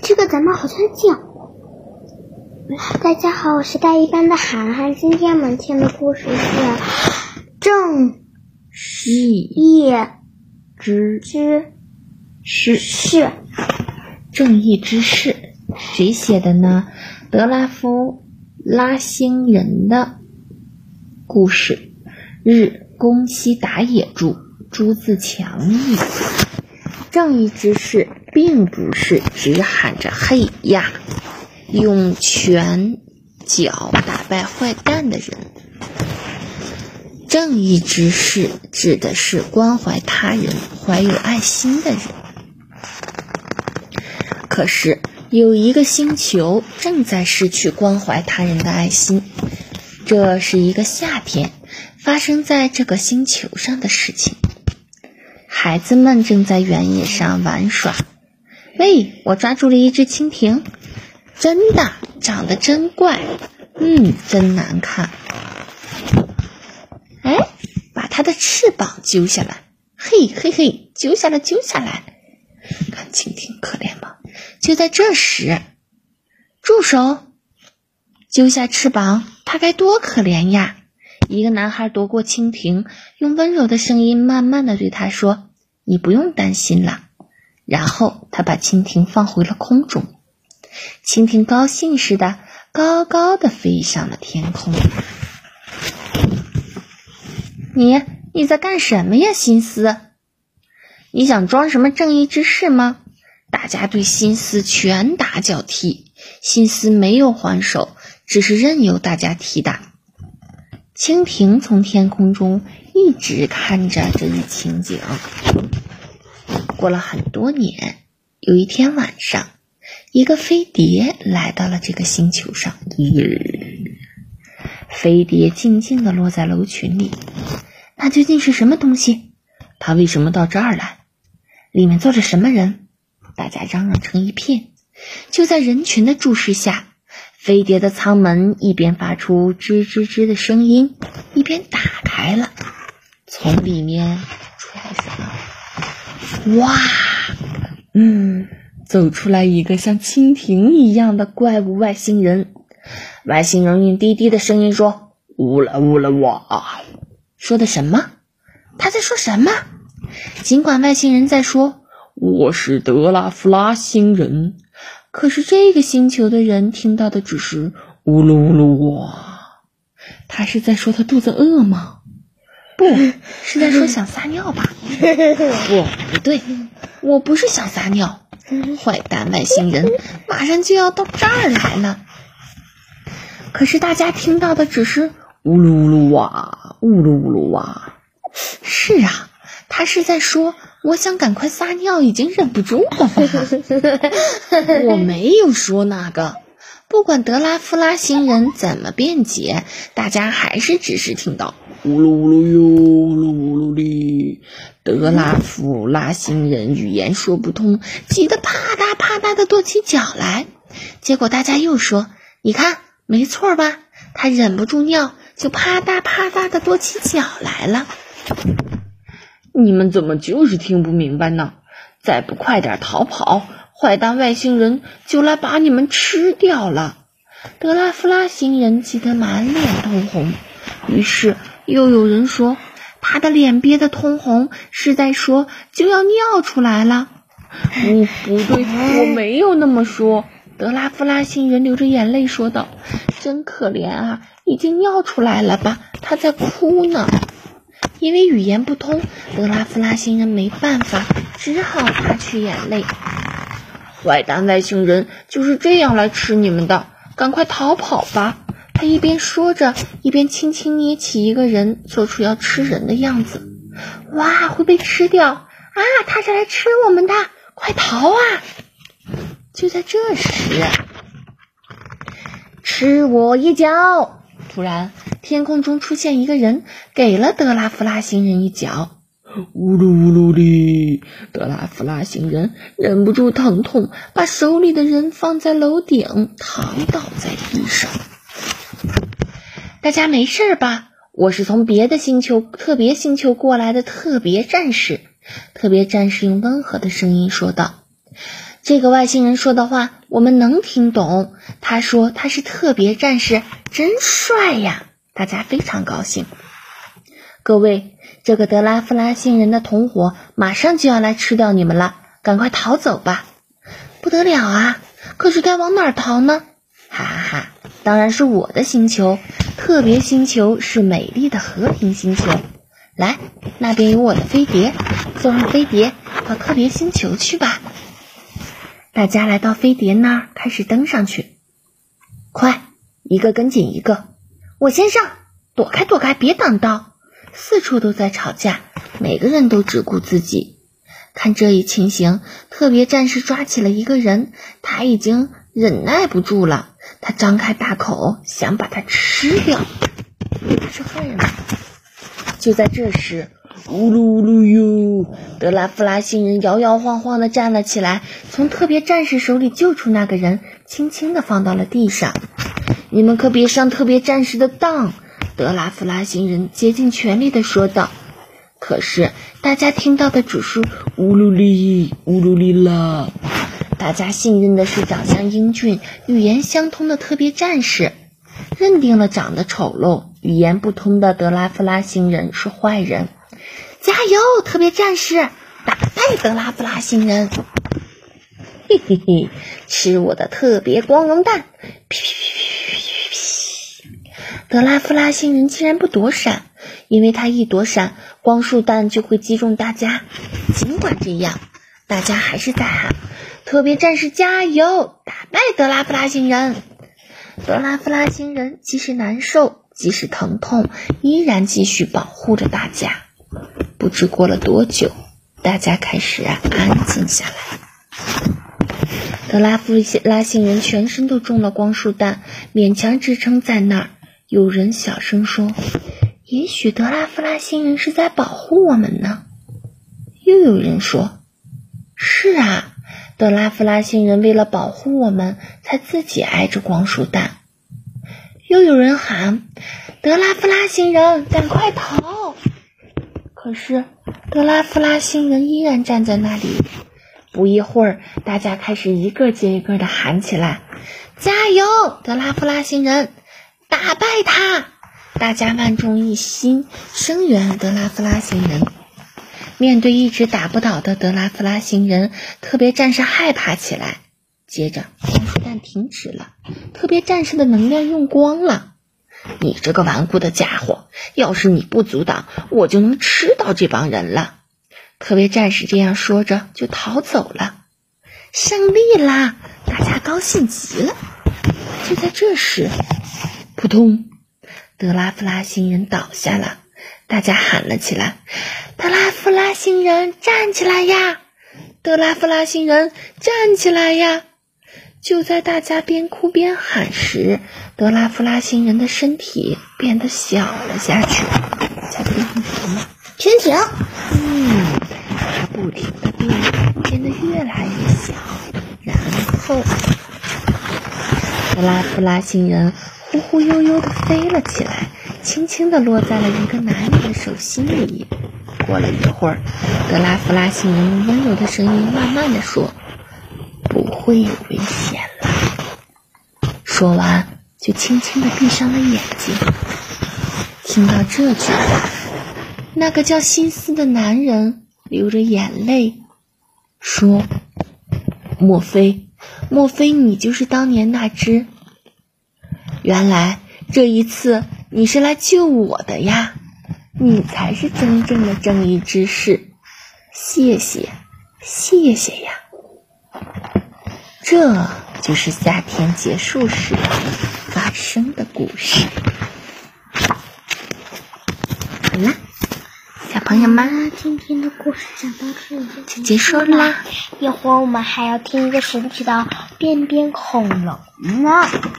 这个咱们好像讲过。大家好，我是大一班的涵涵。今天我们听的故事是《正义之之士》，士》。正义之士，谁写的呢？德拉夫拉星人的故事，日宫西达也著，朱自强译。正义之士并不是只喊着“嘿呀”，用拳脚打败坏蛋的人。正义之士指的是关怀他人、怀有爱心的人。可是有一个星球正在失去关怀他人的爱心，这是一个夏天发生在这个星球上的事情。孩子们正在原野上玩耍。喂，我抓住了一只蜻蜓，真的，长得真怪，嗯，真难看。哎，把它的翅膀揪下来，嘿嘿嘿，揪下来，揪下来。看蜻蜓可怜吗？就在这时，住手！揪下翅膀，它该多可怜呀！一个男孩夺过蜻蜓，用温柔的声音慢慢的对他说：“你不用担心了。”然后他把蜻蜓放回了空中。蜻蜓高兴似的，高高的飞上了天空。你你在干什么呀，心思？你想装什么正义之士吗？大家对心思拳打脚踢，心思没有还手，只是任由大家踢打。蜻蜓从天空中一直看着这一情景。过了很多年，有一天晚上，一个飞碟来到了这个星球上。飞碟静静地落在楼群里。那究竟是什么东西？它为什么到这儿来？里面坐着什么人？大家嚷嚷成一片。就在人群的注视下，飞碟的舱门一边发出吱吱吱的声音，一边打开了。从里面？哇，嗯，走出来一个像蜻蜓一样的怪物外星人。外星人用低低的声音说：“呜啦呜啦哇！”说的什么？他在说什么？尽管外星人在说“我是德拉夫拉星人”，可是这个星球的人听到的只是“呜噜呜噜哇”。他是在说他肚子饿吗？不是在说想撒尿吧？不，不对，我不是想撒尿。坏蛋外星人马上就要到这儿来了。可是大家听到的只是“呜噜呜噜哇，呜噜呜噜哇”。是啊，他是在说我想赶快撒尿，已经忍不住了。我没有说那个。不管德拉夫拉星人怎么辩解，大家还是只是听到“呜噜呜噜哟，呜噜呜噜哩”。德拉夫拉星人语言说不通，急得啪嗒啪嗒的跺起脚来。结果大家又说：“你看，没错吧？他忍不住尿，就啪嗒啪嗒的跺起脚来了。”你们怎么就是听不明白呢？再不快点逃跑，坏蛋外星人就来把你们吃掉了！德拉夫拉星人急得满脸通红。于是又有人说，他的脸憋得通红，是在说就要尿出来了。不，不对，我没有那么说。德拉夫拉星人流着眼泪说道：“真可怜啊，已经尿出来了吧？他在哭呢。”因为语言不通，德拉夫拉星人没办法，只好擦去眼泪。坏蛋外星人就是这样来吃你们的，赶快逃跑吧！他一边说着，一边轻轻捏起一个人，做出要吃人的样子。哇，会被吃掉啊！他是来吃我们的，快逃啊！就在这时，吃我一脚！突然。天空中出现一个人，给了德拉夫拉星人一脚。呜噜呜噜哩！德拉夫拉星人忍不住疼痛，把手里的人放在楼顶，躺倒在地上。大家没事吧？我是从别的星球特别星球过来的特别战士。特别战士用温和的声音说道：“这个外星人说的话我们能听懂。他说他是特别战士，真帅呀！大家非常高兴。各位，这个德拉夫拉星人的同伙马上就要来吃掉你们了，赶快逃走吧！不得了啊！可是该往哪儿逃呢？哈哈哈！当然是我的星球，特别星球是美丽的和平星球。来，那边有我的飞碟，坐上飞碟到特别星球去吧。大家来到飞碟那儿，开始登上去。快，一个跟紧一个，我先上，躲开躲开，别挡道。四处都在吵架，每个人都只顾自己。看这一情形，特别战士抓起了一个人，他已经忍耐不住了。他张开大口，想把它吃掉。他是坏人？就在这时，呜噜呜噜哟！德拉夫拉星人摇摇晃晃地站了起来，从特别战士手里救出那个人，轻轻地放到了地上。你们可别上特别战士的当！德拉夫拉星人竭尽全力地说道。可是大家听到的只是乌噜哩乌噜哩啦。大家信任的是长相英俊、语言相通的特别战士，认定了长得丑陋、语言不通的德拉夫拉星人是坏人。加油，特别战士，打败德拉夫拉星人！嘿嘿嘿，吃我的特别光荣弹！噼噼噼噼噼噼！德拉夫拉星人竟然不躲闪，因为他一躲闪，光束弹就会击中大家。尽管这样，大家还是在喊。特别战士加油，打败德拉夫拉星人！德拉夫拉星人即使难受，即使疼痛，依然继续保护着大家。不知过了多久，大家开始安静下来。德拉夫拉星人全身都中了光束弹，勉强支撑在那儿。有人小声说：“也许德拉夫拉星人是在保护我们呢。”又有人说：“是啊。”德拉夫拉星人为了保护我们，才自己挨着光束弹。又有人喊：“德拉夫拉星人，赶快逃！”可是德拉夫拉星人依然站在那里。不一会儿，大家开始一个接一个的喊起来：“加油，德拉夫拉星人，打败他！”大家万众一心，声援德拉夫拉星人。面对一直打不倒的德拉夫拉星人，特别战士害怕起来。接着，光束弹停止了，特别战士的能量用光了。你这个顽固的家伙，要是你不阻挡，我就能吃到这帮人了。特别战士这样说着，就逃走了。胜利啦！大家高兴极了。就在这时，扑通，德拉夫拉星人倒下了。大家喊了起来：“德拉夫拉星人，站起来呀！德拉夫拉星人，站起来呀！”就在大家边哭边喊时，德拉夫拉星人的身体变得小了下去。猜猜是什么？潜艇。嗯，它不停的变，变得越来越小。然后，德拉夫拉星人忽忽悠悠的飞了起来。轻轻地落在了一个男人的手心里。过了一会儿，德拉夫拉星人用温柔的声音慢慢地说：“不会有危险了。”说完，就轻轻地闭上了眼睛。听到这句话，那个叫心思的男人流着眼泪说：“莫非，莫非你就是当年那只？原来这一次。”你是来救我的呀，你才是真正的正义之士，谢谢，谢谢呀。这就是夏天结束时发生的故事。好啦，小朋友们，今天的故事讲到这里就结束啦。一会儿我们还要听一个神奇的变变恐龙呢。